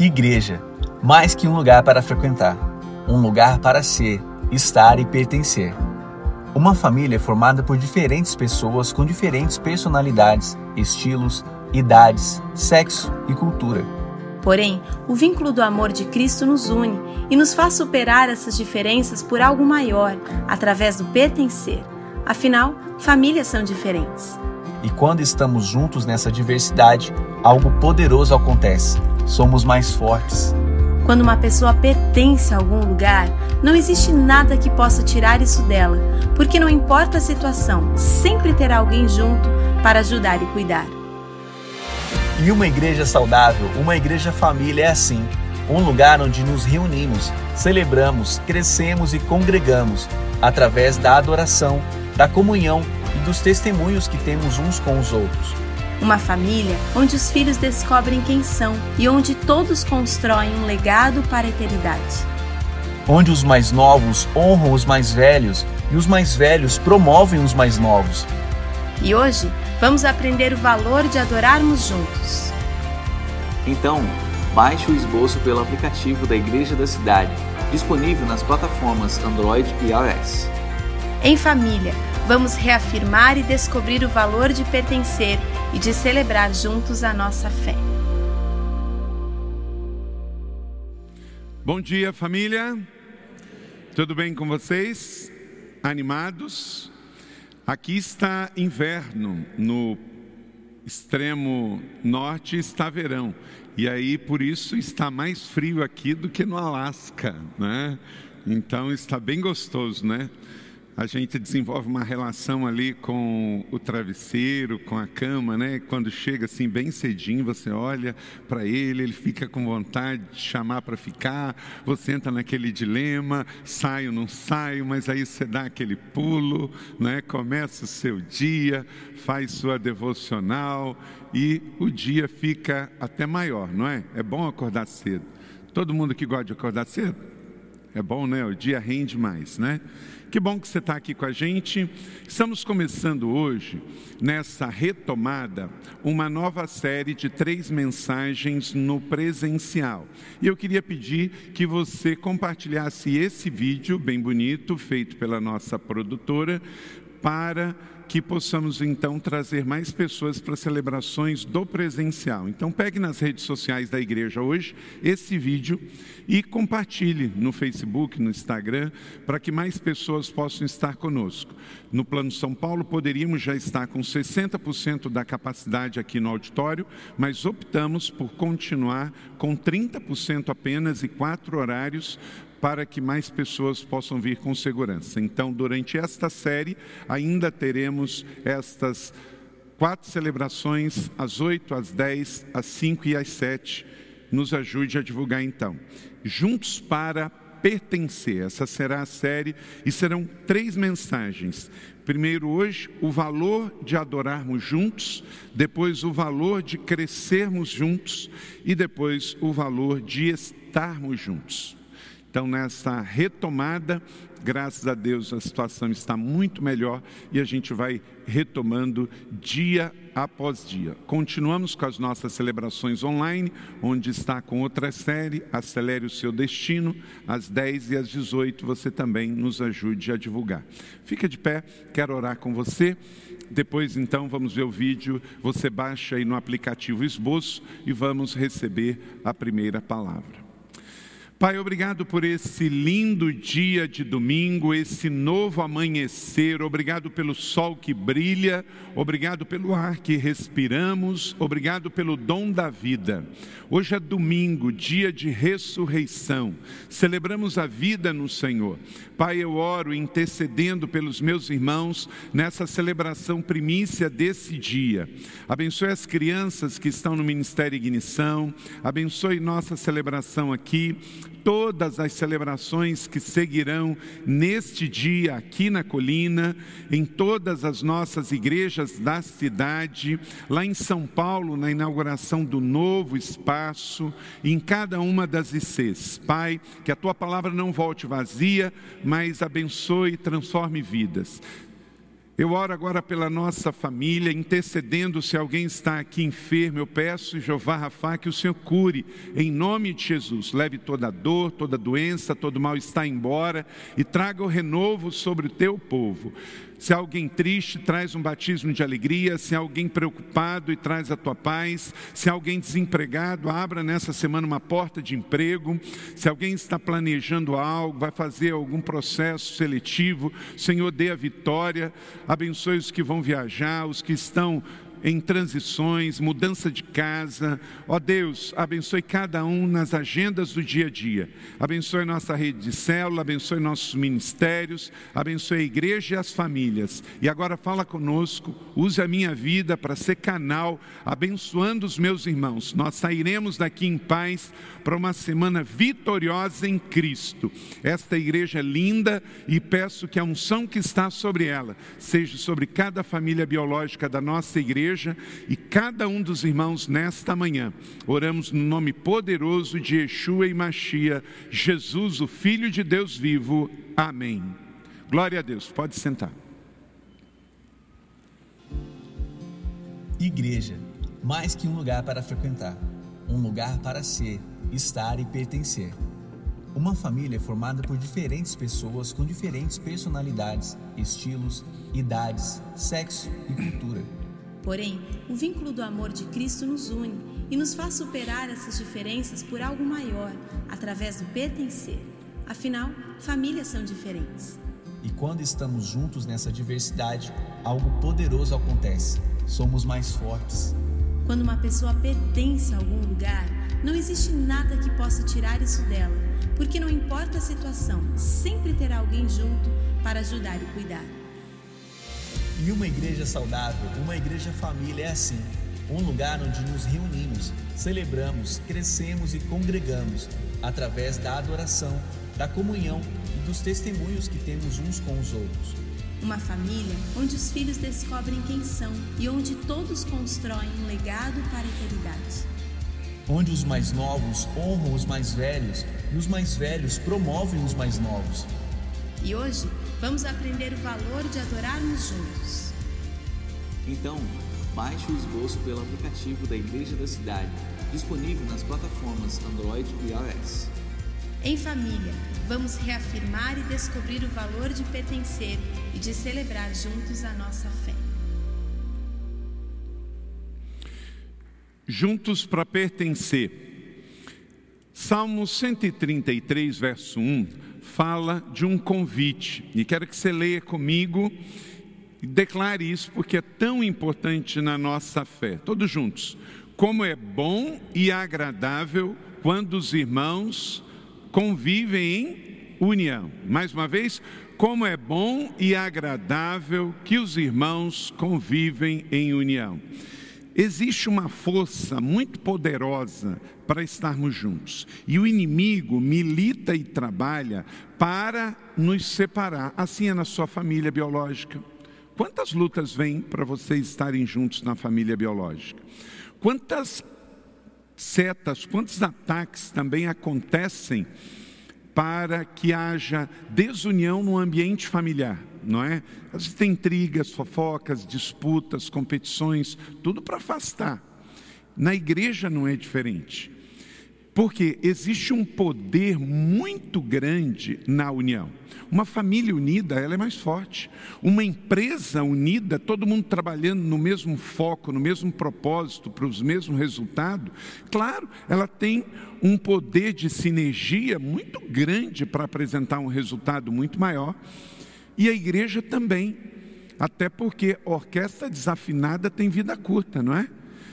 Igreja, mais que um lugar para frequentar, um lugar para ser, estar e pertencer. Uma família é formada por diferentes pessoas com diferentes personalidades, estilos, idades, sexo e cultura. Porém, o vínculo do amor de Cristo nos une e nos faz superar essas diferenças por algo maior, através do pertencer. Afinal, famílias são diferentes. E quando estamos juntos nessa diversidade, algo poderoso acontece. Somos mais fortes. Quando uma pessoa pertence a algum lugar, não existe nada que possa tirar isso dela, porque não importa a situação, sempre terá alguém junto para ajudar e cuidar. E uma igreja saudável, uma igreja família é assim: um lugar onde nos reunimos, celebramos, crescemos e congregamos através da adoração, da comunhão e dos testemunhos que temos uns com os outros. Uma família onde os filhos descobrem quem são e onde todos constroem um legado para a eternidade. Onde os mais novos honram os mais velhos e os mais velhos promovem os mais novos. E hoje vamos aprender o valor de adorarmos juntos. Então, baixe o esboço pelo aplicativo da Igreja da Cidade, disponível nas plataformas Android e iOS. Em família, vamos reafirmar e descobrir o valor de pertencer e de celebrar juntos a nossa fé. Bom dia, família. Tudo bem com vocês? Animados? Aqui está inverno, no extremo norte está verão. E aí, por isso, está mais frio aqui do que no Alasca, né? Então, está bem gostoso, né? A gente desenvolve uma relação ali com o travesseiro, com a cama, né? Quando chega assim bem cedinho, você olha para ele, ele fica com vontade de chamar para ficar, você entra naquele dilema, saio, não saio, mas aí você dá aquele pulo, né? Começa o seu dia, faz sua devocional e o dia fica até maior, não é? É bom acordar cedo. Todo mundo que gosta de acordar cedo? É bom, né? O dia rende mais, né? Que bom que você está aqui com a gente. Estamos começando hoje, nessa retomada, uma nova série de três mensagens no presencial. E eu queria pedir que você compartilhasse esse vídeo bem bonito, feito pela nossa produtora, para que possamos então trazer mais pessoas para celebrações do presencial. Então pegue nas redes sociais da igreja hoje esse vídeo e compartilhe no Facebook, no Instagram, para que mais pessoas possam estar conosco. No Plano São Paulo poderíamos já estar com 60% da capacidade aqui no auditório, mas optamos por continuar com 30% apenas e quatro horários para que mais pessoas possam vir com segurança. Então, durante esta série, ainda teremos estas quatro celebrações, às oito, às dez, às cinco e às sete. Nos ajude a divulgar então. Juntos para pertencer. Essa será a série e serão três mensagens. Primeiro, hoje, o valor de adorarmos juntos, depois, o valor de crescermos juntos e depois, o valor de estarmos juntos. Então, nessa retomada, graças a Deus, a situação está muito melhor e a gente vai retomando dia após dia. Continuamos com as nossas celebrações online, onde está com outra série, Acelere o Seu Destino, às 10 e às 18, você também nos ajude a divulgar. Fica de pé, quero orar com você. Depois, então, vamos ver o vídeo. Você baixa aí no aplicativo Esboço e vamos receber a primeira palavra. Pai, obrigado por esse lindo dia de domingo, esse novo amanhecer, obrigado pelo sol que brilha, obrigado pelo ar que respiramos, obrigado pelo dom da vida. Hoje é domingo, dia de ressurreição, celebramos a vida no Senhor. Pai, eu oro intercedendo pelos meus irmãos nessa celebração primícia desse dia. Abençoe as crianças que estão no Ministério Ignição, abençoe nossa celebração aqui todas as celebrações que seguirão neste dia aqui na colina, em todas as nossas igrejas da cidade, lá em São Paulo, na inauguração do novo espaço, em cada uma das ICs. Pai, que a tua palavra não volte vazia, mas abençoe e transforme vidas. Eu oro agora pela nossa família, intercedendo se alguém está aqui enfermo. Eu peço, Jeová Rafa, que o Senhor cure, em nome de Jesus. Leve toda dor, toda doença, todo mal está embora e traga o renovo sobre o teu povo. Se alguém triste, traz um batismo de alegria. Se alguém preocupado, e traz a tua paz. Se alguém desempregado, abra nessa semana uma porta de emprego. Se alguém está planejando algo, vai fazer algum processo seletivo, Senhor, dê a vitória. Abençoe os que vão viajar, os que estão em transições, mudança de casa. Ó Deus, abençoe cada um nas agendas do dia a dia. Abençoe nossa rede de célula, abençoe nossos ministérios, abençoe a igreja e as famílias. E agora fala conosco, use a minha vida para ser canal, abençoando os meus irmãos. Nós sairemos daqui em paz para uma semana vitoriosa em Cristo. Esta igreja é linda e peço que a unção que está sobre ela seja sobre cada família biológica da nossa igreja e cada um dos irmãos nesta manhã. Oramos no nome poderoso de Yeshua e Machia, Jesus, o Filho de Deus vivo. Amém. Glória a Deus. Pode sentar. Igreja, mais que um lugar para frequentar, um lugar para ser estar e pertencer. Uma família é formada por diferentes pessoas com diferentes personalidades, estilos, idades, sexo e cultura. Porém, o vínculo do amor de Cristo nos une e nos faz superar essas diferenças por algo maior, através do pertencer. Afinal, famílias são diferentes. E quando estamos juntos nessa diversidade, algo poderoso acontece. Somos mais fortes. Quando uma pessoa pertence a algum lugar, não existe nada que possa tirar isso dela, porque não importa a situação, sempre terá alguém junto para ajudar e cuidar. E uma igreja saudável, uma igreja família é assim: um lugar onde nos reunimos, celebramos, crescemos e congregamos através da adoração, da comunhão e dos testemunhos que temos uns com os outros. Uma família onde os filhos descobrem quem são e onde todos constroem um legado para a eternidade onde os mais novos honram os mais velhos e os mais velhos promovem os mais novos. E hoje vamos aprender o valor de adorarmos juntos. Então, baixe o esboço pelo aplicativo da Igreja da Cidade, disponível nas plataformas Android e iOS. Em família, vamos reafirmar e descobrir o valor de pertencer e de celebrar juntos a nossa fé. Juntos para pertencer. Salmo 133, verso 1, fala de um convite, e quero que você leia comigo e declare isso, porque é tão importante na nossa fé. Todos juntos. Como é bom e agradável quando os irmãos convivem em união. Mais uma vez, como é bom e agradável que os irmãos convivem em união. Existe uma força muito poderosa para estarmos juntos. E o inimigo milita e trabalha para nos separar. Assim é na sua família biológica. Quantas lutas vêm para vocês estarem juntos na família biológica? Quantas setas, quantos ataques também acontecem para que haja desunião no ambiente familiar? não é? Às vezes tem intrigas, fofocas, disputas, competições, tudo para afastar. Na igreja não é diferente. Porque existe um poder muito grande na união. Uma família unida, ela é mais forte. Uma empresa unida, todo mundo trabalhando no mesmo foco, no mesmo propósito, para os mesmos resultados, claro, ela tem um poder de sinergia muito grande para apresentar um resultado muito maior. E a igreja também. Até porque orquestra desafinada tem vida curta, não é?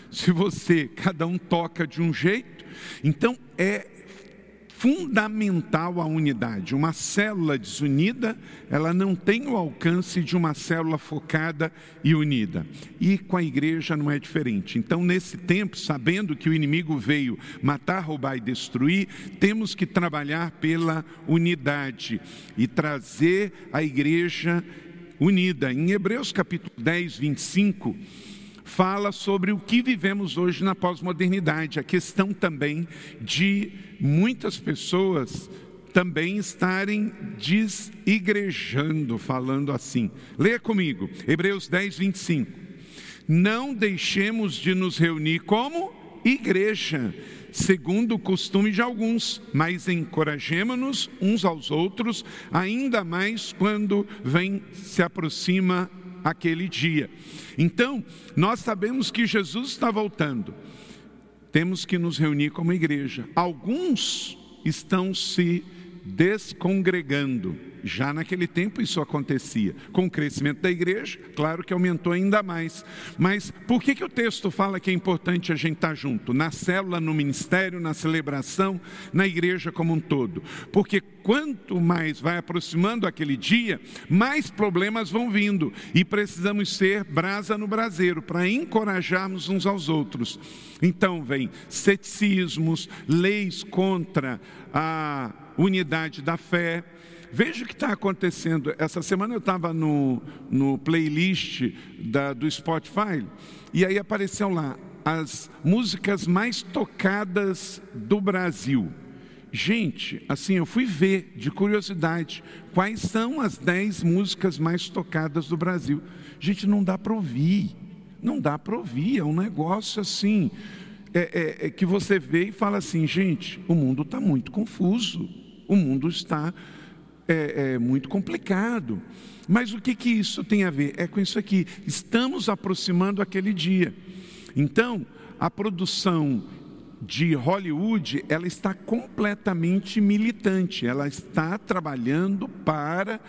Se você, cada um toca de um jeito, então é fundamental a unidade. Uma célula desunida, ela não tem o alcance de uma célula focada e unida. E com a igreja não é diferente. Então, nesse tempo, sabendo que o inimigo veio matar, roubar e destruir, temos que trabalhar pela unidade e trazer a igreja unida. Em Hebreus capítulo 10, 25, fala sobre o que vivemos hoje na pós-modernidade, a questão também de muitas pessoas também estarem desigrejando, falando assim. Leia comigo, Hebreus 10, 25. Não deixemos de nos reunir como igreja, segundo o costume de alguns, mas encorajemos-nos uns aos outros, ainda mais quando vem se aproxima aquele dia. Então, nós sabemos que Jesus está voltando. Temos que nos reunir como igreja. Alguns estão se descongregando. Já naquele tempo isso acontecia. Com o crescimento da igreja, claro que aumentou ainda mais. Mas por que, que o texto fala que é importante a gente estar junto? Na célula, no ministério, na celebração, na igreja como um todo. Porque quanto mais vai aproximando aquele dia, mais problemas vão vindo. E precisamos ser brasa no braseiro para encorajarmos uns aos outros. Então vem ceticismos, leis contra a unidade da fé. Veja o que está acontecendo. Essa semana eu estava no, no playlist da, do Spotify e aí apareceu lá as músicas mais tocadas do Brasil. Gente, assim, eu fui ver de curiosidade quais são as dez músicas mais tocadas do Brasil. Gente, não dá para ouvir, não dá para ouvir, é um negócio assim, é, é, é que você vê e fala assim, gente, o mundo está muito confuso o mundo está é, é, muito complicado. Mas o que, que isso tem a ver? É com isso aqui. Estamos aproximando aquele dia. Então, a produção de Hollywood, ela está completamente militante, ela está trabalhando para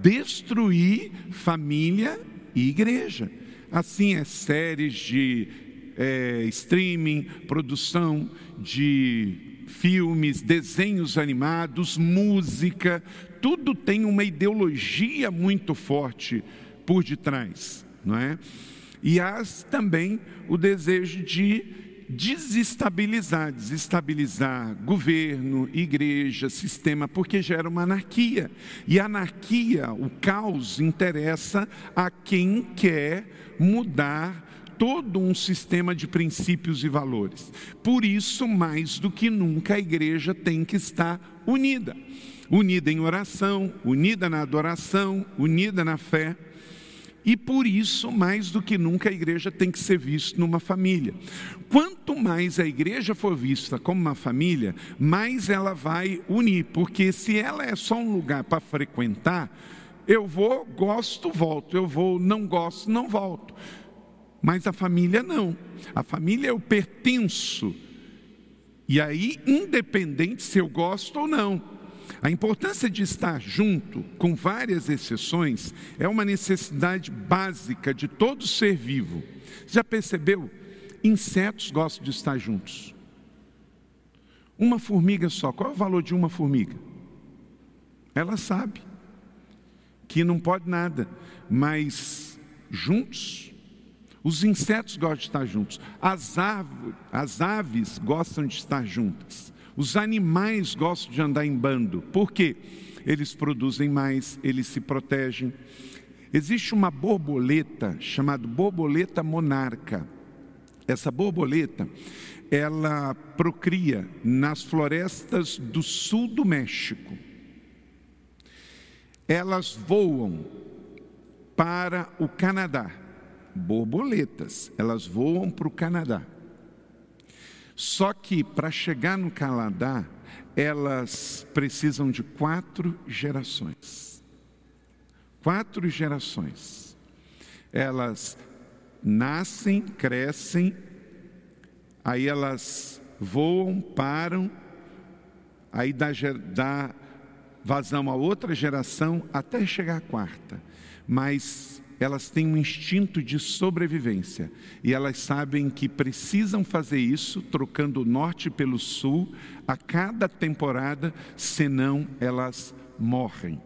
destruir família e igreja. Assim é séries de é, streaming, produção de filmes, desenhos animados, música, tudo tem uma ideologia muito forte por detrás, não é? E há também o desejo de desestabilizar, desestabilizar governo, igreja, sistema, porque gera uma anarquia. E a anarquia, o caos, interessa a quem quer mudar todo um sistema de princípios e valores. Por isso, mais do que nunca, a igreja tem que estar unida. Unida em oração, unida na adoração, unida na fé. E por isso, mais do que nunca, a igreja tem que ser vista numa família. Quanto mais a igreja for vista como uma família, mais ela vai unir, porque se ela é só um lugar para frequentar, eu vou, gosto, volto, eu vou, não gosto, não volto. Mas a família não. A família eu pertenço. E aí, independente se eu gosto ou não. A importância de estar junto, com várias exceções, é uma necessidade básica de todo ser vivo. Já percebeu? Insetos gostam de estar juntos. Uma formiga só, qual é o valor de uma formiga? Ela sabe que não pode nada, mas juntos os insetos gostam de estar juntos. As, aves, as aves gostam de estar juntas. Os animais gostam de andar em bando. Por quê? Eles produzem mais, eles se protegem. Existe uma borboleta chamada borboleta monarca. Essa borboleta, ela procria nas florestas do sul do México. Elas voam para o Canadá borboletas, elas voam para o Canadá. Só que para chegar no Canadá, elas precisam de quatro gerações. Quatro gerações. Elas nascem, crescem, aí elas voam, param, aí dá, dá vazão a outra geração até chegar à quarta. Mas elas têm um instinto de sobrevivência e elas sabem que precisam fazer isso, trocando o norte pelo sul, a cada temporada, senão elas morrem.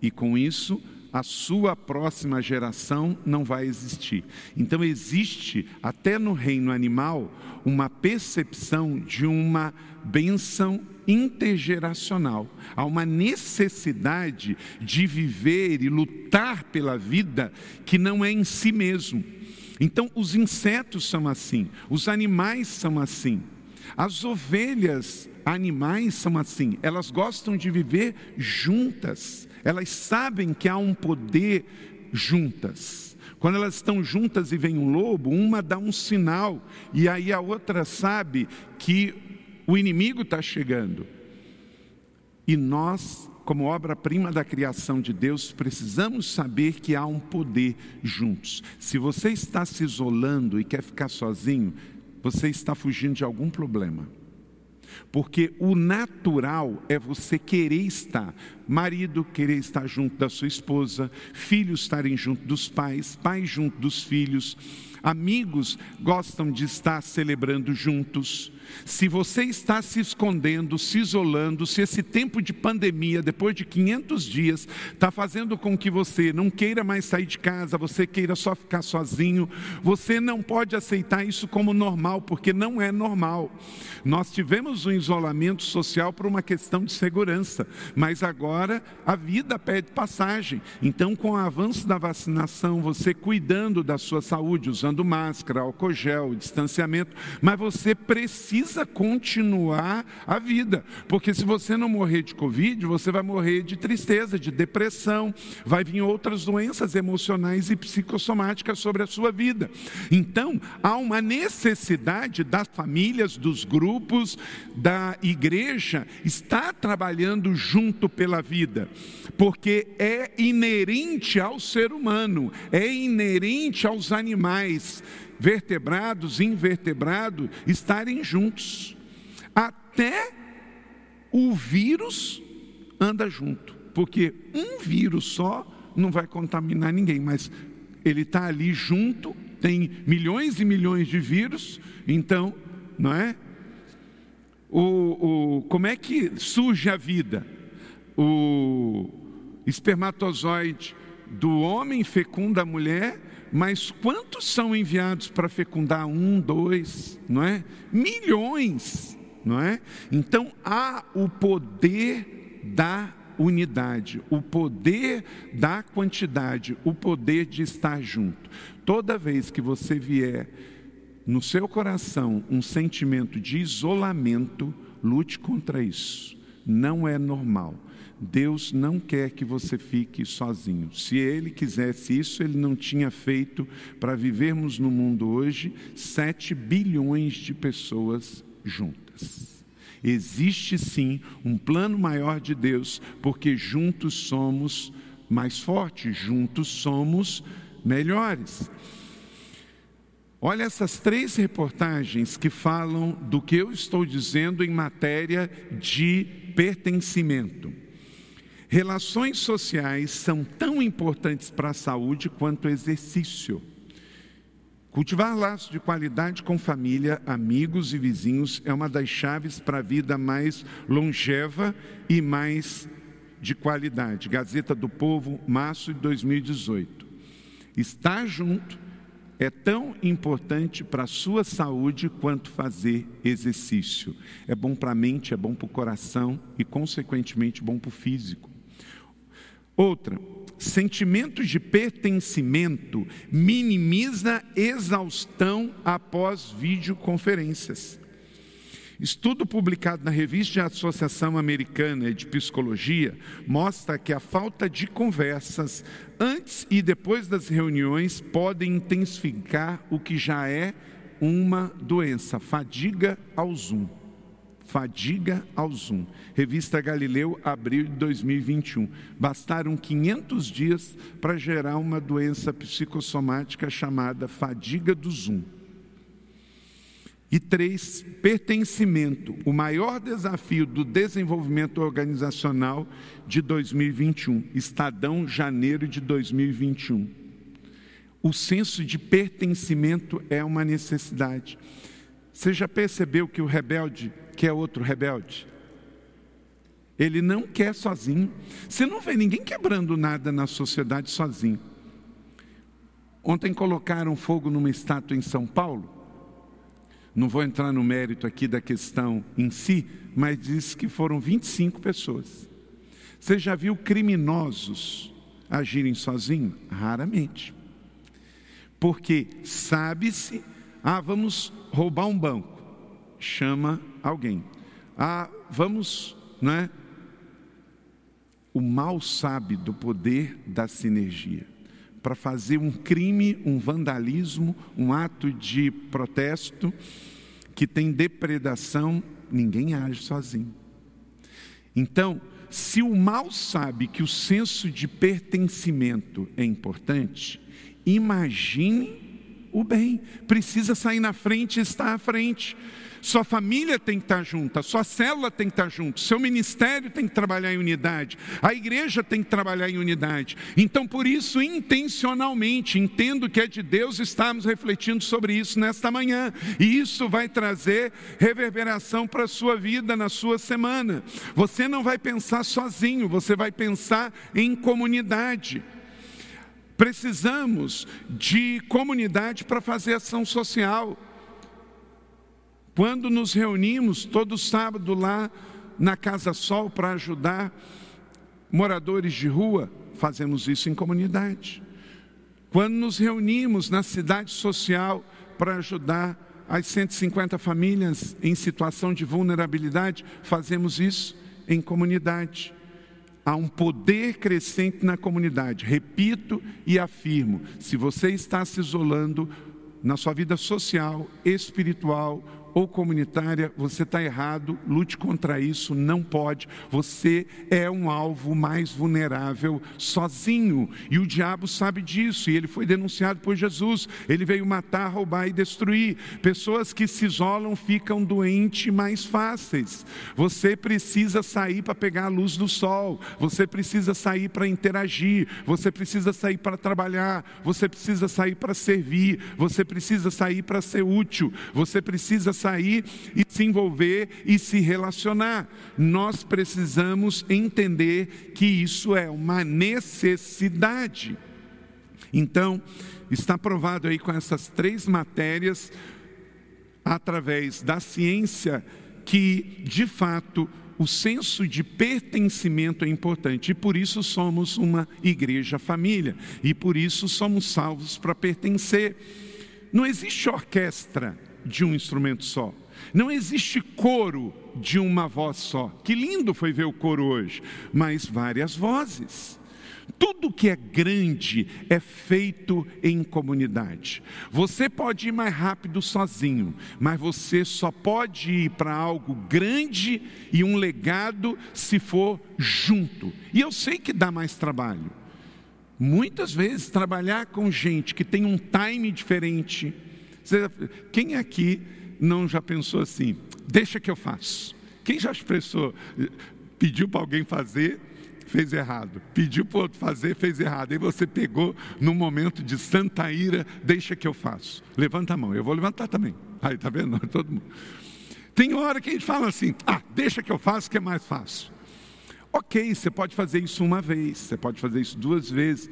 E com isso, a sua próxima geração não vai existir. Então, existe, até no reino animal, uma percepção de uma benção intergeracional. Há uma necessidade de viver e lutar pela vida que não é em si mesmo. Então, os insetos são assim, os animais são assim. As ovelhas animais são assim, elas gostam de viver juntas, elas sabem que há um poder juntas. Quando elas estão juntas e vem um lobo, uma dá um sinal, e aí a outra sabe que o inimigo está chegando. E nós, como obra-prima da criação de Deus, precisamos saber que há um poder juntos. Se você está se isolando e quer ficar sozinho, você está fugindo de algum problema. Porque o natural é você querer estar, marido querer estar junto da sua esposa, filhos estarem junto dos pais, pais junto dos filhos, amigos gostam de estar celebrando juntos. Se você está se escondendo, se isolando, se esse tempo de pandemia, depois de 500 dias, está fazendo com que você não queira mais sair de casa, você queira só ficar sozinho, você não pode aceitar isso como normal, porque não é normal. Nós tivemos um isolamento social por uma questão de segurança, mas agora a vida pede passagem. Então, com o avanço da vacinação, você cuidando da sua saúde, usando máscara, álcool gel, distanciamento, mas você precisa precisa continuar a vida, porque se você não morrer de Covid, você vai morrer de tristeza, de depressão, vai vir outras doenças emocionais e psicossomáticas sobre a sua vida. Então, há uma necessidade das famílias, dos grupos, da igreja, estar trabalhando junto pela vida, porque é inerente ao ser humano, é inerente aos animais vertebrados e invertebrados estarem juntos. Até o vírus anda junto, porque um vírus só não vai contaminar ninguém, mas ele está ali junto, tem milhões e milhões de vírus, então, não é? O, o, como é que surge a vida? O espermatozoide do homem fecunda a mulher mas quantos são enviados para fecundar um, dois, não é? Milhões, não é? Então há o poder da unidade, o poder da quantidade, o poder de estar junto. Toda vez que você vier no seu coração um sentimento de isolamento, lute contra isso. Não é normal. Deus não quer que você fique sozinho. Se Ele quisesse isso, Ele não tinha feito para vivermos no mundo hoje 7 bilhões de pessoas juntas. Existe sim um plano maior de Deus, porque juntos somos mais fortes, juntos somos melhores. Olha essas três reportagens que falam do que eu estou dizendo em matéria de pertencimento. Relações sociais são tão importantes para a saúde quanto o exercício. Cultivar laços de qualidade com família, amigos e vizinhos é uma das chaves para a vida mais longeva e mais de qualidade. Gazeta do Povo, março de 2018. Estar junto é tão importante para a sua saúde quanto fazer exercício. É bom para a mente, é bom para o coração e, consequentemente, bom para o físico. Outra, sentimento de pertencimento minimiza exaustão após videoconferências. Estudo publicado na revista Associação Americana de Psicologia mostra que a falta de conversas antes e depois das reuniões podem intensificar o que já é uma doença, fadiga ao Zoom. Fadiga ao Zoom. Revista Galileu, abril de 2021. Bastaram 500 dias para gerar uma doença psicossomática chamada fadiga do Zoom. E três, pertencimento, o maior desafio do desenvolvimento organizacional de 2021, Estadão, janeiro de 2021. O senso de pertencimento é uma necessidade. Você já percebeu que o rebelde quer outro rebelde? Ele não quer sozinho. Você não vê ninguém quebrando nada na sociedade sozinho. Ontem colocaram fogo numa estátua em São Paulo. Não vou entrar no mérito aqui da questão em si, mas diz que foram 25 pessoas. Você já viu criminosos agirem sozinhos? Raramente. Porque sabe-se, ah, vamos roubar um banco. chama alguém. Ah, vamos, não é? O mal sabe do poder da sinergia. Para fazer um crime, um vandalismo, um ato de protesto que tem depredação, ninguém age sozinho. Então, se o mal sabe que o senso de pertencimento é importante, imagine o bem. Precisa sair na frente e estar à frente. Sua família tem que estar junta, sua célula tem que estar junto, seu ministério tem que trabalhar em unidade, a igreja tem que trabalhar em unidade. Então, por isso, intencionalmente, entendo que é de Deus, estamos refletindo sobre isso nesta manhã, e isso vai trazer reverberação para a sua vida na sua semana. Você não vai pensar sozinho, você vai pensar em comunidade. Precisamos de comunidade para fazer ação social. Quando nos reunimos todo sábado lá na Casa Sol para ajudar moradores de rua, fazemos isso em comunidade. Quando nos reunimos na cidade social para ajudar as 150 famílias em situação de vulnerabilidade, fazemos isso em comunidade. Há um poder crescente na comunidade. Repito e afirmo: se você está se isolando na sua vida social, espiritual, ou comunitária, você está errado, lute contra isso, não pode. Você é um alvo mais vulnerável sozinho. E o diabo sabe disso, e ele foi denunciado por Jesus. Ele veio matar, roubar e destruir. Pessoas que se isolam ficam doentes mais fáceis. Você precisa sair para pegar a luz do sol, você precisa sair para interagir, você precisa sair para trabalhar, você precisa sair para servir, você precisa sair para ser útil, você precisa sair e se envolver e se relacionar. Nós precisamos entender que isso é uma necessidade. Então, está provado aí com essas três matérias, através da ciência, que de fato o senso de pertencimento é importante e por isso somos uma igreja família e por isso somos salvos para pertencer. Não existe orquestra de um instrumento só. Não existe coro de uma voz só. Que lindo foi ver o coro hoje, mas várias vozes. Tudo que é grande é feito em comunidade. Você pode ir mais rápido sozinho, mas você só pode ir para algo grande e um legado se for junto. E eu sei que dá mais trabalho. Muitas vezes trabalhar com gente que tem um time diferente, quem aqui não já pensou assim? Deixa que eu faço. Quem já expressou, pediu para alguém fazer, fez errado. Pediu para outro fazer, fez errado. Aí você pegou num momento de santa ira, deixa que eu faço. Levanta a mão, eu vou levantar também. Aí, tá vendo? Todo mundo. Tem hora que a gente fala assim: ah, deixa que eu faço, que é mais fácil. Ok, você pode fazer isso uma vez, você pode fazer isso duas vezes.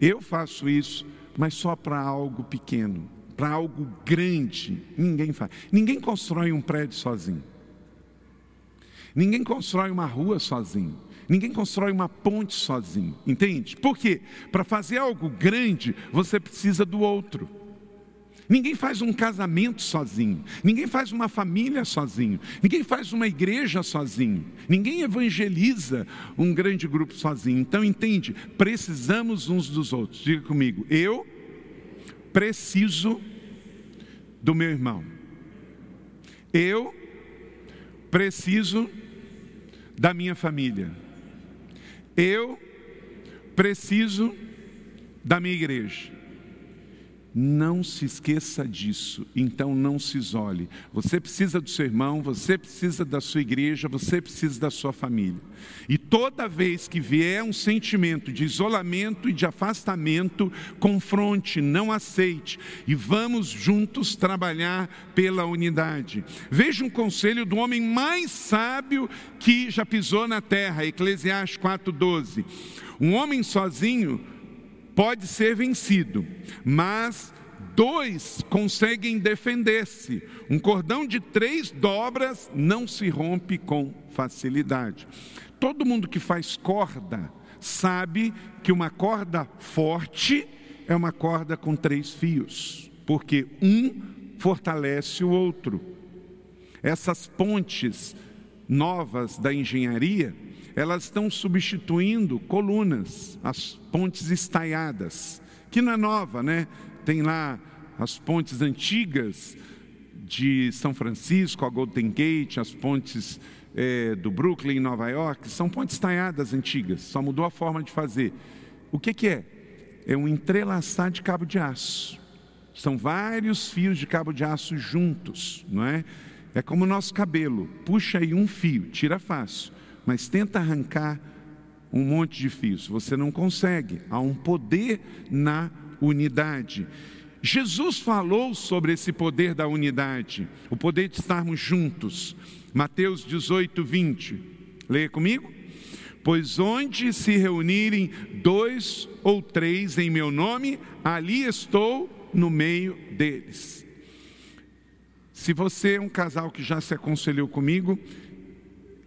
Eu faço isso, mas só para algo pequeno para algo grande, ninguém faz. Ninguém constrói um prédio sozinho. Ninguém constrói uma rua sozinho. Ninguém constrói uma ponte sozinho, entende? Por quê? Para fazer algo grande, você precisa do outro. Ninguém faz um casamento sozinho, ninguém faz uma família sozinho, ninguém faz uma igreja sozinho, ninguém evangeliza um grande grupo sozinho. Então, entende? Precisamos uns dos outros. Diga comigo, eu preciso do meu irmão. Eu preciso da minha família. Eu preciso da minha igreja. Não se esqueça disso, então não se isole. Você precisa do seu irmão, você precisa da sua igreja, você precisa da sua família. E toda vez que vier um sentimento de isolamento e de afastamento, confronte, não aceite e vamos juntos trabalhar pela unidade. Veja um conselho do homem mais sábio que já pisou na terra, Eclesiastes 4:12. Um homem sozinho pode ser vencido, mas dois conseguem defender-se. Um cordão de três dobras não se rompe com facilidade. Todo mundo que faz corda sabe que uma corda forte é uma corda com três fios, porque um fortalece o outro. Essas pontes novas da engenharia, elas estão substituindo colunas, as pontes estaiadas, que não é nova, né? Tem lá as pontes antigas de São Francisco, a Golden Gate, as pontes é, do Brooklyn, Nova York, são pontes estaiadas antigas, só mudou a forma de fazer. O que, que é? É um entrelaçar de cabo de aço. São vários fios de cabo de aço juntos, não é? É como o nosso cabelo, puxa aí um fio, tira fácil, mas tenta arrancar um monte de fios, você não consegue. Há um poder na unidade. Jesus falou sobre esse poder da unidade, o poder de estarmos juntos. Mateus 18, 20. Leia comigo. Pois onde se reunirem dois ou três em meu nome, ali estou no meio deles. Se você é um casal que já se aconselhou comigo,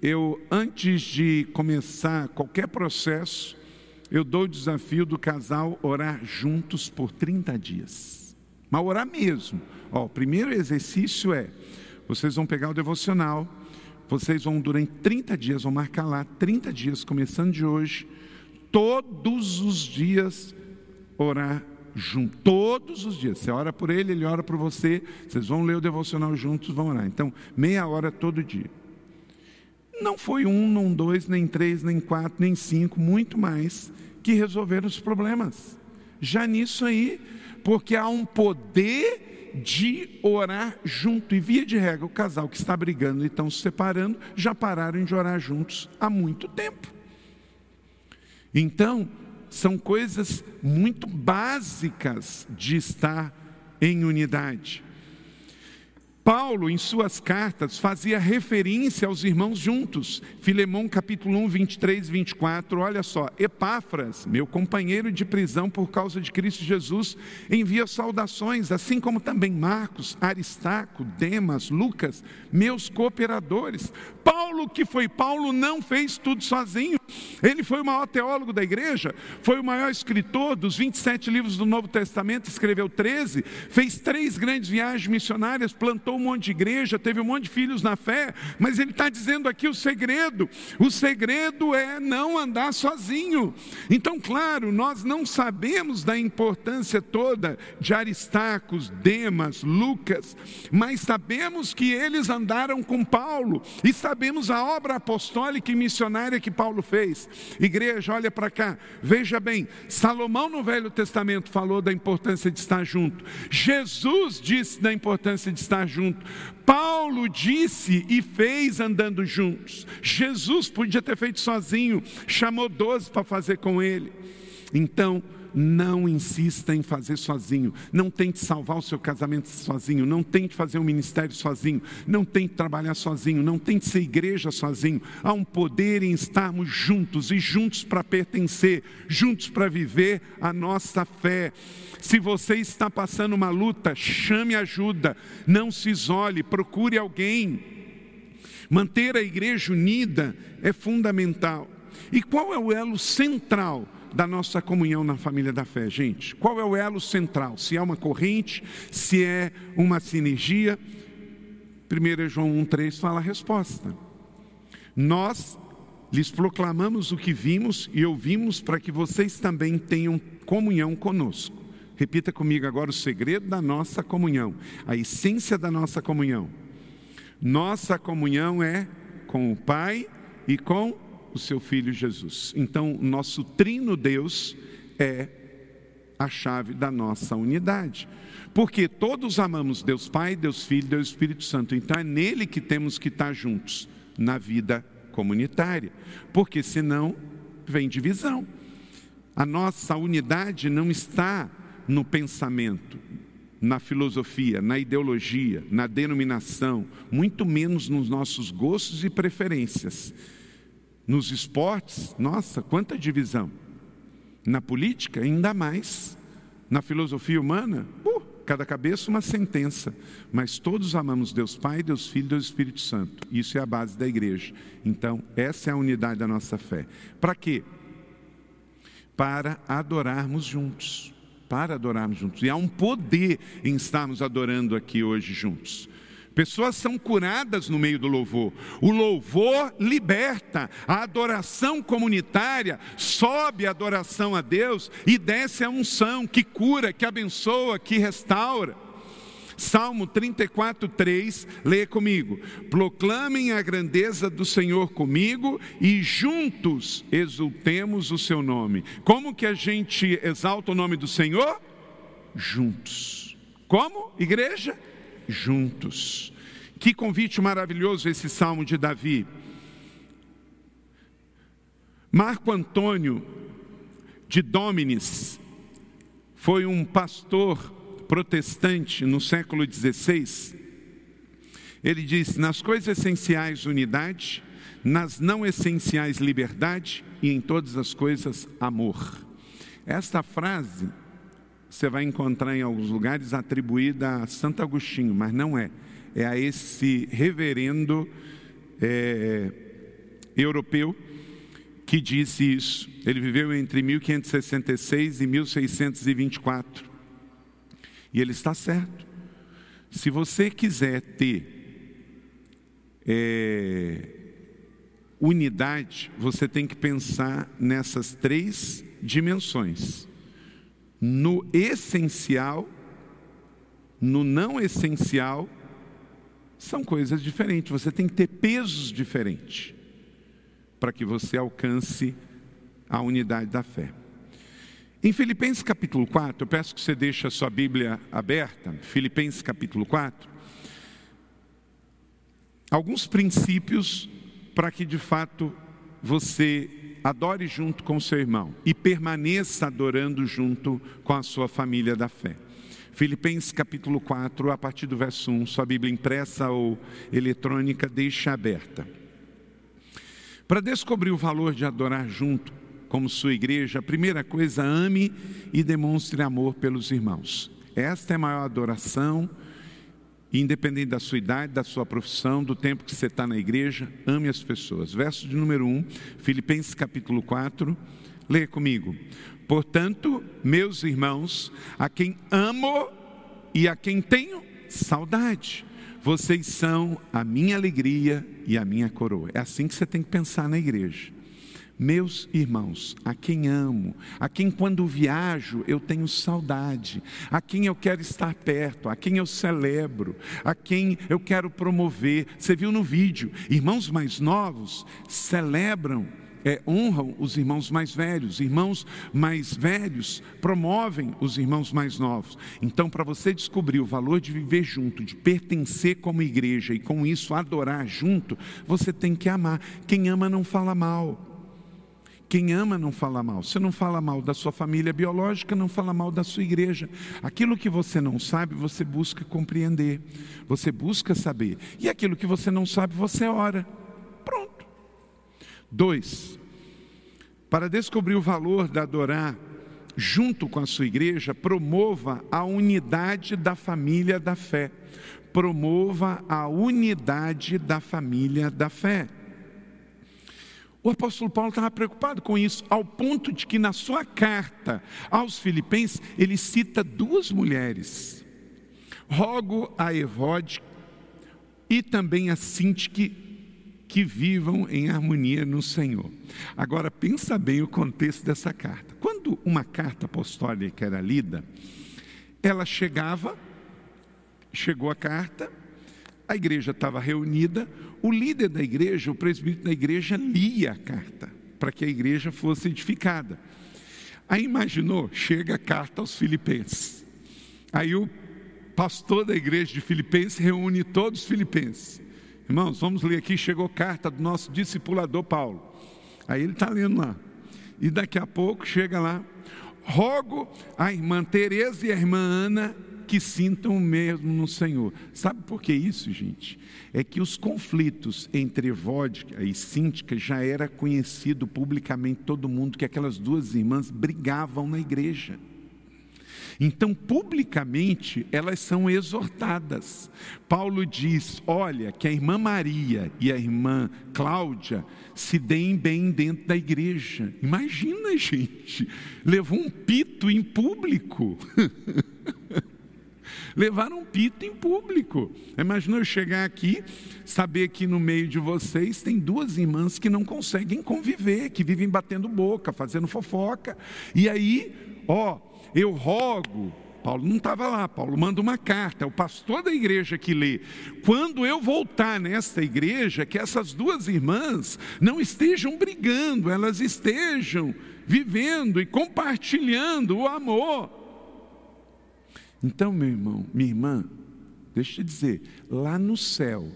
eu, antes de começar qualquer processo, eu dou o desafio do casal orar juntos por 30 dias. Mas orar mesmo. Ó, o primeiro exercício é: vocês vão pegar o devocional, vocês vão, durante 30 dias, vão marcar lá, 30 dias, começando de hoje, todos os dias orar junto, todos os dias. Você ora por ele, ele ora por você, vocês vão ler o devocional juntos, vão orar. Então, meia hora todo dia. Não foi um, não dois, nem três, nem quatro, nem cinco, muito mais, que resolveram os problemas. Já nisso aí, porque há um poder de orar junto. E via de regra, o casal que está brigando e estão se separando já pararam de orar juntos há muito tempo. Então, são coisas muito básicas de estar em unidade. Paulo, em suas cartas, fazia referência aos irmãos juntos. Filemão, capítulo 1, 23 e 24. Olha só. Epáfras, meu companheiro de prisão por causa de Cristo Jesus, envia saudações, assim como também Marcos, Aristarco, Demas, Lucas, meus cooperadores. Paulo, que foi Paulo, não fez tudo sozinho. Ele foi o maior teólogo da igreja, foi o maior escritor dos 27 livros do Novo Testamento, escreveu 13, fez três grandes viagens missionárias, plantou um monte de igreja, teve um monte de filhos na fé, mas ele está dizendo aqui o segredo: o segredo é não andar sozinho. Então, claro, nós não sabemos da importância toda de Aristarcos, Demas, Lucas, mas sabemos que eles andaram com Paulo e sabemos a obra apostólica e missionária que Paulo fez. Igreja, olha para cá, veja bem: Salomão no Velho Testamento falou da importância de estar junto, Jesus disse da importância de estar junto junto. Paulo disse e fez andando juntos. Jesus podia ter feito sozinho, chamou doze para fazer com ele. Então, não insista em fazer sozinho. Não tente salvar o seu casamento sozinho. Não tente fazer um ministério sozinho. Não tente trabalhar sozinho. Não tente ser igreja sozinho. Há um poder em estarmos juntos e juntos para pertencer, juntos para viver a nossa fé. Se você está passando uma luta, chame ajuda. Não se isole, procure alguém. Manter a igreja unida é fundamental. E qual é o elo central da nossa comunhão na família da fé, gente? Qual é o elo central? Se é uma corrente, se é uma sinergia? 1 João 1,3 fala a resposta. Nós lhes proclamamos o que vimos e ouvimos para que vocês também tenham comunhão conosco. Repita comigo agora o segredo da nossa comunhão, a essência da nossa comunhão. Nossa comunhão é com o Pai e com o seu Filho Jesus. Então, nosso trino Deus é a chave da nossa unidade. Porque todos amamos Deus Pai, Deus Filho, Deus Espírito Santo. Então é nele que temos que estar juntos na vida comunitária. Porque senão vem divisão. A nossa unidade não está no pensamento, na filosofia, na ideologia, na denominação, muito menos nos nossos gostos e preferências nos esportes, nossa, quanta divisão. Na política, ainda mais. Na filosofia humana, uh, cada cabeça uma sentença. Mas todos amamos Deus Pai, Deus Filho e Deus Espírito Santo. Isso é a base da igreja. Então, essa é a unidade da nossa fé. Para quê? Para adorarmos juntos. Para adorarmos juntos. E há um poder em estarmos adorando aqui hoje juntos. Pessoas são curadas no meio do louvor. O louvor liberta. A adoração comunitária sobe a adoração a Deus e desce a unção que cura, que abençoa, que restaura. Salmo 34, 3, lê comigo. Proclamem a grandeza do Senhor comigo e juntos exultemos o seu nome. Como que a gente exalta o nome do Senhor? Juntos. Como, igreja? Juntos. Que convite maravilhoso esse salmo de Davi. Marco Antônio de Dominis foi um pastor protestante no século XVI, ele diz: nas coisas essenciais, unidade, nas não essenciais, liberdade, e em todas as coisas, amor. Esta frase você vai encontrar em alguns lugares atribuída a Santo Agostinho, mas não é. É a esse reverendo é, europeu que disse isso. Ele viveu entre 1566 e 1624. E ele está certo. Se você quiser ter é, unidade, você tem que pensar nessas três dimensões: no essencial, no não essencial, são coisas diferentes. Você tem que ter pesos diferentes para que você alcance a unidade da fé. Em Filipenses capítulo 4, eu peço que você deixe a sua Bíblia aberta, Filipenses capítulo 4, alguns princípios para que de fato você adore junto com seu irmão e permaneça adorando junto com a sua família da fé. Filipenses capítulo 4, a partir do verso 1, sua Bíblia impressa ou eletrônica, deixa aberta. Para descobrir o valor de adorar junto, como sua igreja, a primeira coisa, ame e demonstre amor pelos irmãos. Esta é a maior adoração, independente da sua idade, da sua profissão, do tempo que você está na igreja, ame as pessoas. Verso de número 1, Filipenses capítulo 4, leia comigo. Portanto, meus irmãos, a quem amo e a quem tenho saudade, vocês são a minha alegria e a minha coroa. É assim que você tem que pensar na igreja. Meus irmãos, a quem amo, a quem quando viajo eu tenho saudade, a quem eu quero estar perto, a quem eu celebro, a quem eu quero promover. Você viu no vídeo, irmãos mais novos celebram é, honram os irmãos mais velhos, irmãos mais velhos promovem os irmãos mais novos. Então, para você descobrir o valor de viver junto, de pertencer como igreja e com isso adorar junto, você tem que amar. Quem ama não fala mal. Quem ama não fala mal. Você não fala mal da sua família biológica, não fala mal da sua igreja. Aquilo que você não sabe, você busca compreender. Você busca saber. E aquilo que você não sabe, você ora. Pronto. Dois. Para descobrir o valor da adorar junto com a sua igreja, promova a unidade da família da fé. Promova a unidade da família da fé. O apóstolo Paulo estava preocupado com isso, ao ponto de que na sua carta aos Filipenses ele cita duas mulheres. Rogo a Evode e também a Sintique que vivam em harmonia no Senhor. Agora pensa bem o contexto dessa carta. Quando uma carta apostólica era lida, ela chegava, chegou a carta, a igreja estava reunida, o líder da igreja, o presbítero da igreja, lia a carta para que a igreja fosse edificada. Aí imaginou, chega a carta aos filipenses. Aí o pastor da igreja de Filipenses reúne todos os filipenses. Irmãos, vamos ler aqui, chegou carta do nosso discipulador Paulo. Aí ele está lendo lá. E daqui a pouco chega lá, rogo a irmã Tereza e a irmã Ana que sintam o mesmo no Senhor. Sabe por que isso, gente? É que os conflitos entre Vodka e Síntica já era conhecido publicamente todo mundo que aquelas duas irmãs brigavam na igreja. Então, publicamente, elas são exortadas. Paulo diz: olha, que a irmã Maria e a irmã Cláudia se deem bem dentro da igreja. Imagina, gente, levou um pito em público. levaram pito em público. Imagina eu chegar aqui, saber que no meio de vocês tem duas irmãs que não conseguem conviver, que vivem batendo boca, fazendo fofoca. E aí, ó, eu rogo Paulo não estava lá, Paulo manda uma carta, é o pastor da igreja que lê. Quando eu voltar nesta igreja, que essas duas irmãs não estejam brigando, elas estejam vivendo e compartilhando o amor. Então, meu irmão, minha irmã, deixa eu te dizer, lá no céu,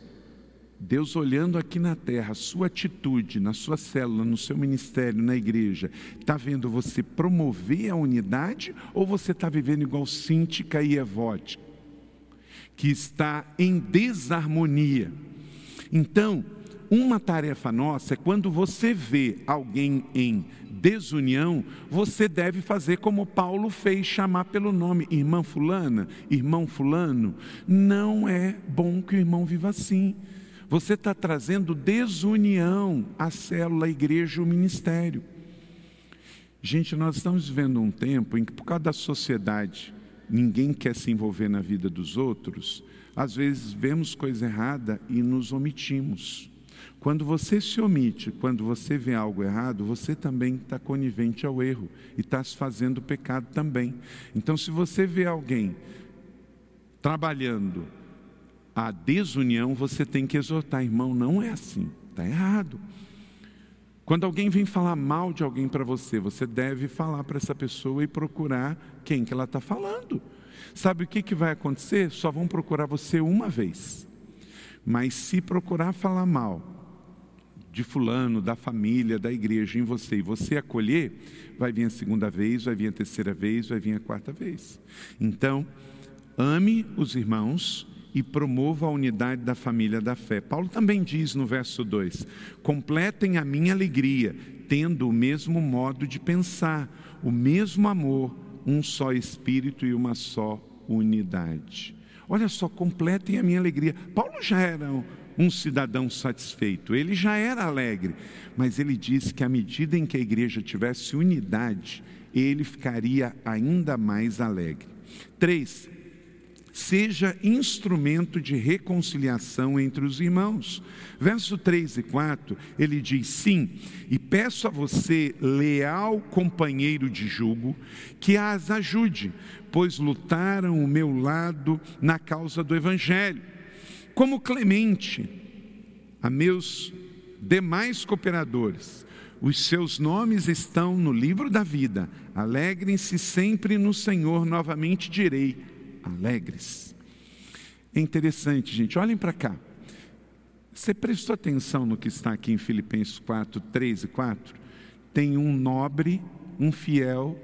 Deus olhando aqui na terra, a sua atitude, na sua célula, no seu ministério, na igreja, está vendo você promover a unidade ou você está vivendo igual Síntica e Evótica, que está em desarmonia? Então, uma tarefa nossa é quando você vê alguém em desunião, você deve fazer como Paulo fez, chamar pelo nome, irmã fulana, irmão fulano. Não é bom que o irmão viva assim. Você está trazendo desunião à célula, à igreja, o ministério. Gente, nós estamos vivendo um tempo em que, por causa da sociedade, ninguém quer se envolver na vida dos outros. Às vezes vemos coisa errada e nos omitimos. Quando você se omite, quando você vê algo errado, você também está conivente ao erro e está se fazendo pecado também. Então, se você vê alguém trabalhando a desunião, você tem que exortar, irmão, não é assim, está errado. Quando alguém vem falar mal de alguém para você, você deve falar para essa pessoa e procurar quem que ela está falando. Sabe o que, que vai acontecer? Só vão procurar você uma vez. Mas se procurar falar mal de fulano, da família, da igreja em você e você acolher, vai vir a segunda vez, vai vir a terceira vez, vai vir a quarta vez. Então, ame os irmãos e promova a unidade da família da fé. Paulo também diz no verso 2: completem a minha alegria, tendo o mesmo modo de pensar, o mesmo amor, um só espírito e uma só unidade. Olha só, completem a minha alegria. Paulo já era um cidadão satisfeito, ele já era alegre, mas ele disse que à medida em que a igreja tivesse unidade, ele ficaria ainda mais alegre. Três, seja instrumento de reconciliação entre os irmãos. Verso 3 e 4, ele diz: Sim, e peço a você, leal companheiro de jugo, que as ajude, pois lutaram o meu lado na causa do Evangelho. Como Clemente, a meus demais cooperadores, os seus nomes estão no livro da vida. Alegrem-se sempre no Senhor, novamente direi alegres. É interessante, gente, olhem para cá. Você prestou atenção no que está aqui em Filipenses 4, 3 e 4? Tem um nobre, um fiel,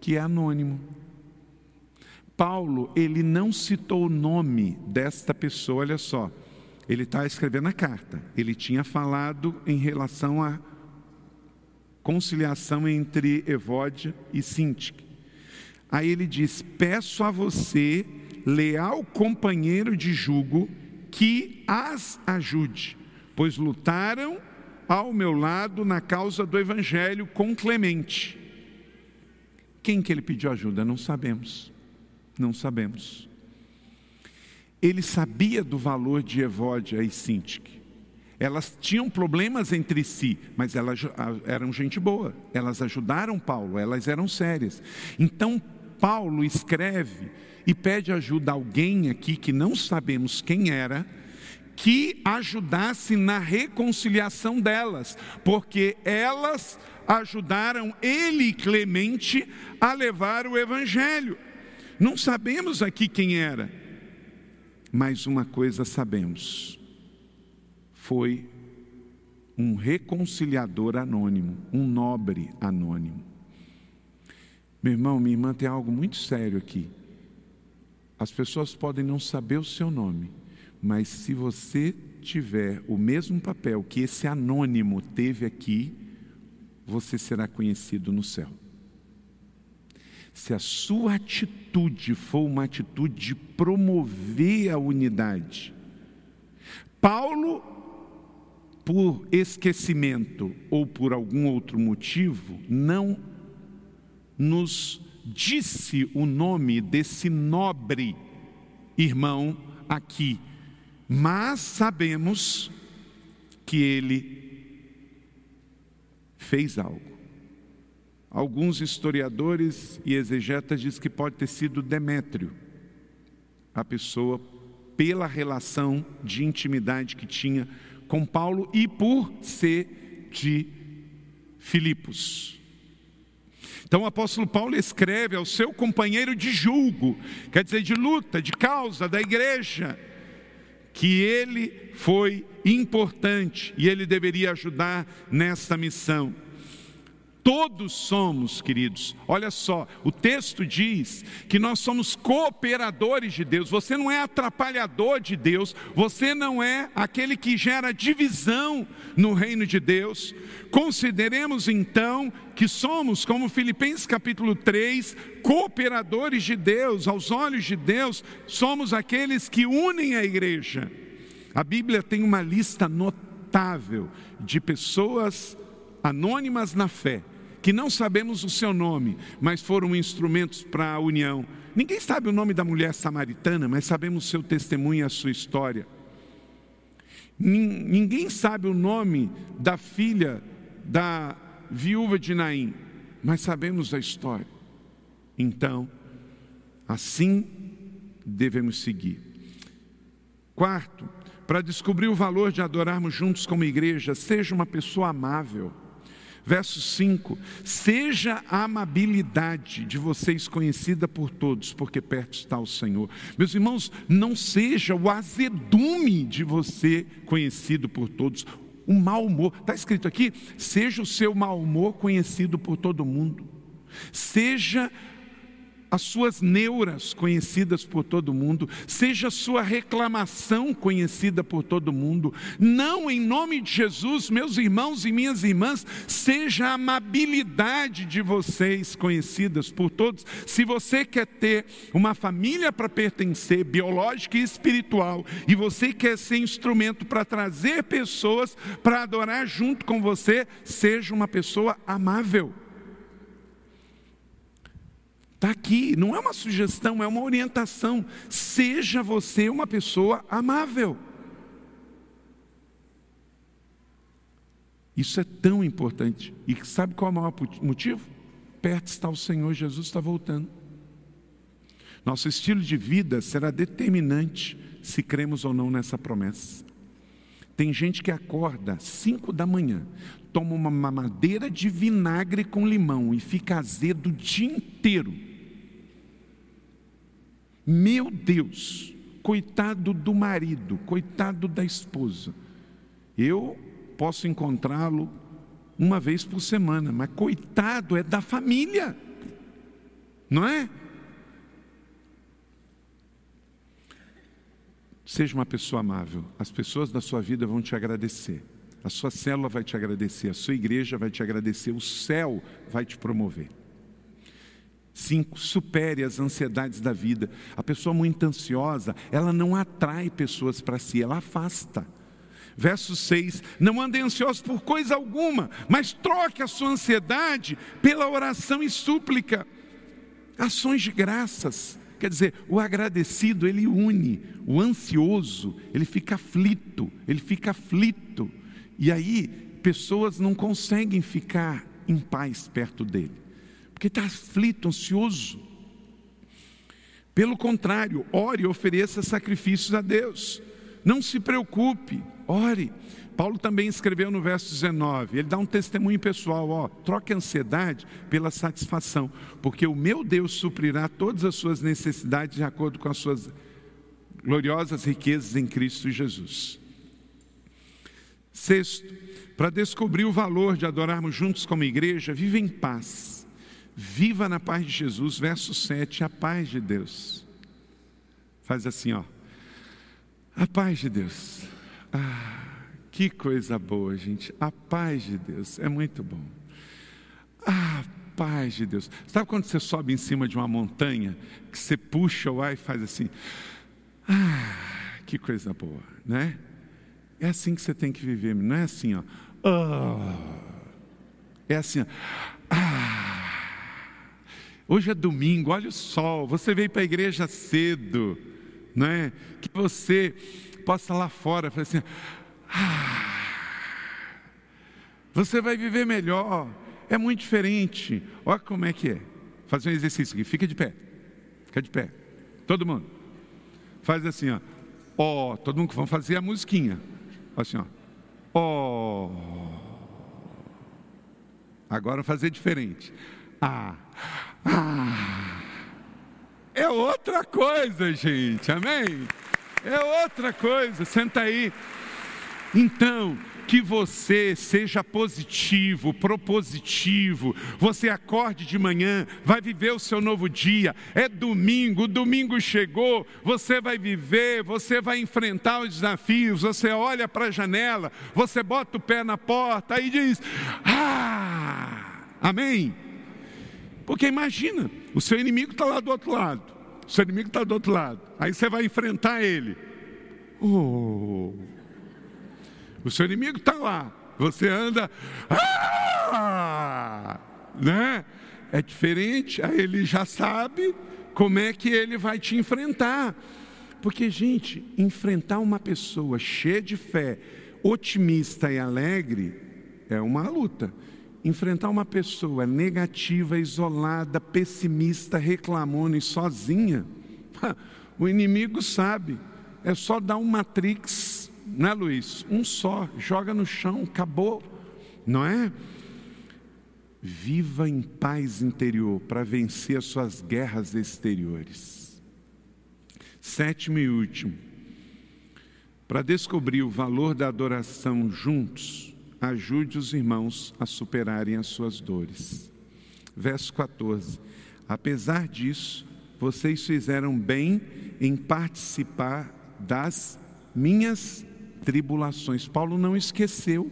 que é anônimo. Paulo, ele não citou o nome desta pessoa, olha só. Ele está escrevendo a carta. Ele tinha falado em relação à conciliação entre Evódia e Sintique. Aí ele diz: Peço a você, leal companheiro de jugo, que as ajude, pois lutaram ao meu lado na causa do evangelho com Clemente. Quem que ele pediu ajuda? Não sabemos. Não sabemos. Ele sabia do valor de Evódia e Sintique. Elas tinham problemas entre si, mas elas eram gente boa. Elas ajudaram Paulo, elas eram sérias. Então Paulo escreve e pede ajuda a alguém aqui que não sabemos quem era, que ajudasse na reconciliação delas, porque elas ajudaram ele, Clemente, a levar o evangelho. Não sabemos aqui quem era, mas uma coisa sabemos: foi um reconciliador anônimo, um nobre anônimo. Meu irmão, minha irmã, tem algo muito sério aqui. As pessoas podem não saber o seu nome, mas se você tiver o mesmo papel que esse anônimo teve aqui, você será conhecido no céu. Se a sua atitude for uma atitude de promover a unidade, Paulo, por esquecimento ou por algum outro motivo, não nos disse o nome desse nobre irmão aqui, mas sabemos que ele fez algo. Alguns historiadores e exegetas dizem que pode ter sido Demétrio, a pessoa, pela relação de intimidade que tinha com Paulo e por ser de Filipos. Então o apóstolo Paulo escreve ao seu companheiro de julgo, quer dizer, de luta, de causa da igreja, que ele foi importante e ele deveria ajudar nessa missão. Todos somos, queridos. Olha só, o texto diz que nós somos cooperadores de Deus. Você não é atrapalhador de Deus, você não é aquele que gera divisão no reino de Deus. Consideremos então que somos, como Filipenses capítulo 3, cooperadores de Deus, aos olhos de Deus, somos aqueles que unem a igreja. A Bíblia tem uma lista notável de pessoas anônimas na fé que não sabemos o seu nome, mas foram instrumentos para a união. Ninguém sabe o nome da mulher samaritana, mas sabemos o seu testemunho e a sua história. Ninguém sabe o nome da filha da viúva de Naim, mas sabemos a história. Então, assim devemos seguir. Quarto, para descobrir o valor de adorarmos juntos como igreja, seja uma pessoa amável. Verso 5: Seja a amabilidade de vocês conhecida por todos, porque perto está o Senhor. Meus irmãos, não seja o azedume de você conhecido por todos, o mau humor. Está escrito aqui: seja o seu mau humor conhecido por todo mundo. Seja as suas neuras conhecidas por todo mundo, seja a sua reclamação conhecida por todo mundo. Não em nome de Jesus, meus irmãos e minhas irmãs, seja a amabilidade de vocês conhecidas por todos. Se você quer ter uma família para pertencer, biológica e espiritual, e você quer ser instrumento para trazer pessoas para adorar junto com você, seja uma pessoa amável. Está aqui, não é uma sugestão, é uma orientação. Seja você uma pessoa amável. Isso é tão importante. E sabe qual é o maior motivo? Perto está o Senhor, Jesus está voltando. Nosso estilo de vida será determinante se cremos ou não nessa promessa. Tem gente que acorda cinco da manhã, toma uma mamadeira de vinagre com limão e fica azedo o dia inteiro meu Deus, coitado do marido, coitado da esposa. Eu posso encontrá-lo uma vez por semana, mas coitado é da família, não é? Seja uma pessoa amável, as pessoas da sua vida vão te agradecer, a sua célula vai te agradecer, a sua igreja vai te agradecer, o céu vai te promover. Cinco, supere as ansiedades da vida. A pessoa muito ansiosa, ela não atrai pessoas para si, ela afasta. Verso 6: Não ande ansioso por coisa alguma, mas troque a sua ansiedade pela oração e súplica. Ações de graças. Quer dizer, o agradecido ele une, o ansioso ele fica aflito, ele fica aflito. E aí, pessoas não conseguem ficar em paz perto dele porque está aflito, ansioso. Pelo contrário, ore e ofereça sacrifícios a Deus. Não se preocupe, ore. Paulo também escreveu no verso 19, ele dá um testemunho pessoal, ó, troque a ansiedade pela satisfação, porque o meu Deus suprirá todas as suas necessidades de acordo com as suas gloriosas riquezas em Cristo Jesus. Sexto, para descobrir o valor de adorarmos juntos como igreja, viva em paz Viva na paz de Jesus, verso 7, a paz de Deus. Faz assim, ó. A paz de Deus. Ah, que coisa boa, gente. A paz de Deus é muito bom. Ah, paz de Deus. Sabe quando você sobe em cima de uma montanha, que você puxa o ar e faz assim? Ah, que coisa boa, né? É assim que você tem que viver, não é assim, ó. Oh. É assim, ó. Ah. Hoje é domingo, olha o sol, você veio para a igreja cedo, não é? Que você possa lá fora falar assim: ah, você vai viver melhor, é muito diferente. Olha como é que é. Fazer um exercício aqui, fica de pé, fica de pé, todo mundo. Faz assim, ó. Ó, oh, todo mundo vamos fazer a musiquinha. Assim, ó. Oh. Agora fazer diferente. Ah. Ah. É outra coisa, gente. Amém? É outra coisa. Senta aí. Então, que você seja positivo, propositivo, você acorde de manhã, vai viver o seu novo dia, é domingo, o domingo chegou, você vai viver, você vai enfrentar os desafios, você olha para a janela, você bota o pé na porta e diz: Ah, amém. Porque imagina, o seu inimigo está lá do outro lado, o seu inimigo está do outro lado, aí você vai enfrentar ele. Oh, o seu inimigo está lá. Você anda. Ah! Né? É diferente. Aí ele já sabe como é que ele vai te enfrentar. Porque, gente, enfrentar uma pessoa cheia de fé, otimista e alegre, é uma luta. Enfrentar uma pessoa negativa, isolada, pessimista, reclamona e sozinha, o inimigo sabe. É só dar um matrix né, Luiz? Um só, joga no chão, acabou, não é? Viva em paz interior para vencer as suas guerras exteriores. Sétimo e último, para descobrir o valor da adoração juntos, ajude os irmãos a superarem as suas dores. Verso 14: Apesar disso, vocês fizeram bem em participar das minhas tribulações. Paulo não esqueceu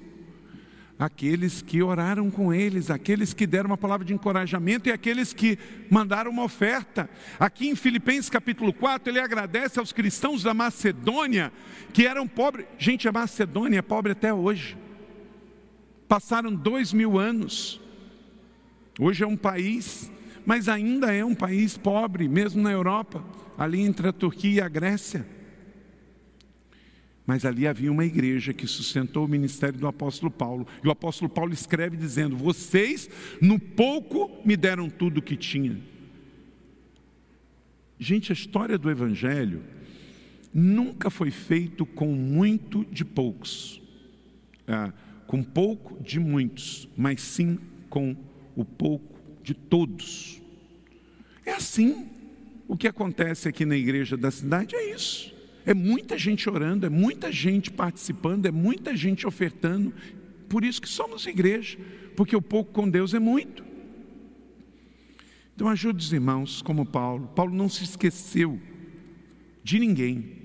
aqueles que oraram com eles, aqueles que deram uma palavra de encorajamento e aqueles que mandaram uma oferta. Aqui em Filipenses capítulo 4, ele agradece aos cristãos da Macedônia que eram pobres. Gente, a Macedônia é pobre até hoje. Passaram dois mil anos. Hoje é um país, mas ainda é um país pobre, mesmo na Europa, ali entre a Turquia e a Grécia. Mas ali havia uma igreja que sustentou o ministério do apóstolo Paulo. E o apóstolo Paulo escreve dizendo: Vocês, no pouco, me deram tudo o que tinha. Gente, a história do Evangelho nunca foi feito com muito de poucos, é, com pouco de muitos, mas sim com o pouco de todos. É assim. O que acontece aqui na igreja da cidade é isso. É muita gente orando, é muita gente participando, é muita gente ofertando. Por isso que somos igreja, porque o pouco com Deus é muito. Então ajude os irmãos, como Paulo. Paulo não se esqueceu de ninguém.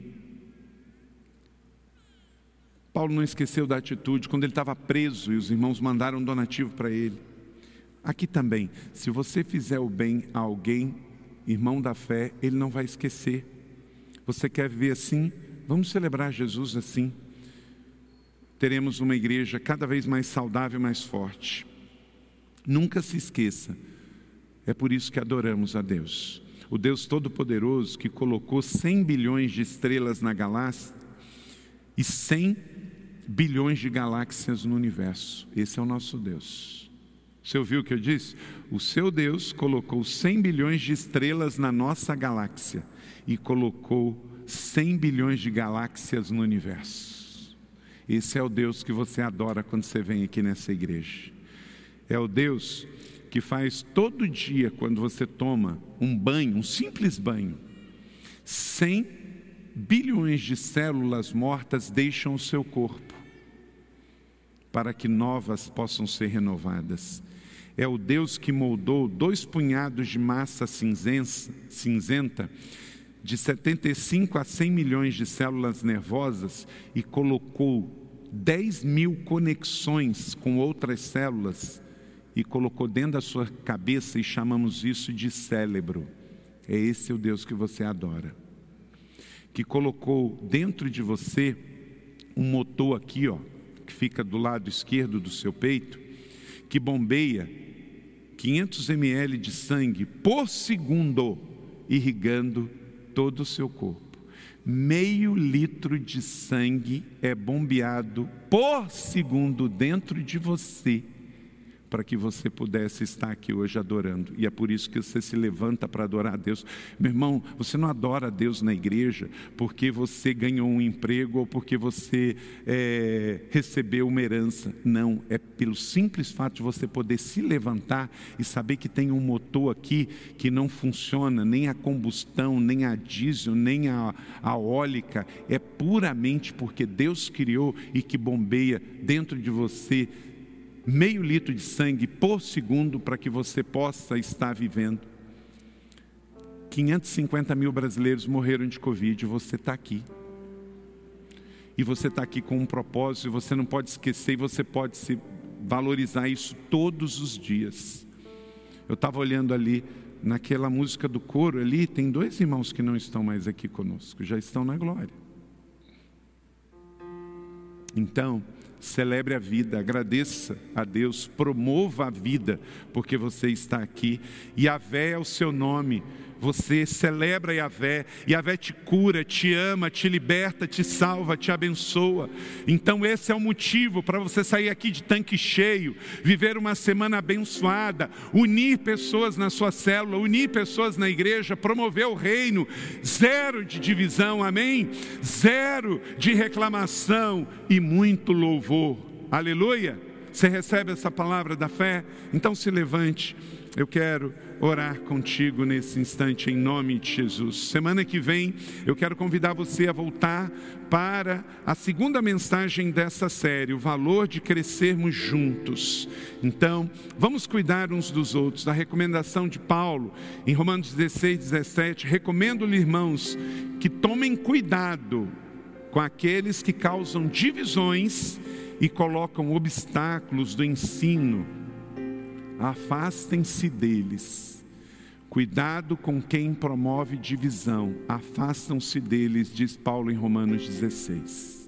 Paulo não esqueceu da atitude quando ele estava preso e os irmãos mandaram um donativo para ele. Aqui também, se você fizer o bem a alguém, irmão da fé, ele não vai esquecer. Você quer viver assim? Vamos celebrar Jesus assim. Teremos uma igreja cada vez mais saudável e mais forte. Nunca se esqueça, é por isso que adoramos a Deus. O Deus Todo-Poderoso que colocou 100 bilhões de estrelas na galáxia e 100 bilhões de galáxias no universo. Esse é o nosso Deus. Você ouviu o que eu disse? O seu Deus colocou 100 bilhões de estrelas na nossa galáxia e colocou 100 bilhões de galáxias no universo. Esse é o Deus que você adora quando você vem aqui nessa igreja. É o Deus que faz todo dia, quando você toma um banho, um simples banho, 100 bilhões de células mortas deixam o seu corpo, para que novas possam ser renovadas. É o Deus que moldou dois punhados de massa cinzenta de 75 a 100 milhões de células nervosas e colocou 10 mil conexões com outras células e colocou dentro da sua cabeça e chamamos isso de cérebro. É esse o Deus que você adora. Que colocou dentro de você um motor aqui, ó, que fica do lado esquerdo do seu peito, que bombeia 500 ml de sangue por segundo, irrigando todo o seu corpo. meio litro de sangue é bombeado por segundo dentro de você para que você pudesse estar aqui hoje adorando. E é por isso que você se levanta para adorar a Deus. Meu irmão, você não adora a Deus na igreja porque você ganhou um emprego ou porque você é, recebeu uma herança. Não, é pelo simples fato de você poder se levantar e saber que tem um motor aqui que não funciona, nem a combustão, nem a diesel, nem a, a óleo. É puramente porque Deus criou e que bombeia dentro de você meio litro de sangue por segundo para que você possa estar vivendo. 550 mil brasileiros morreram de Covid, você está aqui. E você está aqui com um propósito, você não pode esquecer e você pode se valorizar isso todos os dias. Eu estava olhando ali, naquela música do coro ali, tem dois irmãos que não estão mais aqui conosco, já estão na glória. Então, celebre a vida, agradeça a Deus, promova a vida, porque você está aqui, e a é o seu nome, você celebra Yahvé, Yahvé te cura, te ama, te liberta, te salva, te abençoa. Então, esse é o motivo para você sair aqui de tanque cheio, viver uma semana abençoada, unir pessoas na sua célula, unir pessoas na igreja, promover o reino, zero de divisão, amém? Zero de reclamação e muito louvor, aleluia. Você recebe essa palavra da fé? Então se levante, eu quero orar contigo nesse instante em nome de Jesus. Semana que vem eu quero convidar você a voltar para a segunda mensagem dessa série, o valor de crescermos juntos. Então, vamos cuidar uns dos outros. A recomendação de Paulo em Romanos 16, 17, recomendo-lhe, irmãos, que tomem cuidado com aqueles que causam divisões e colocam obstáculos do ensino afastem-se deles. Cuidado com quem promove divisão, afastam-se deles, diz Paulo em Romanos 16.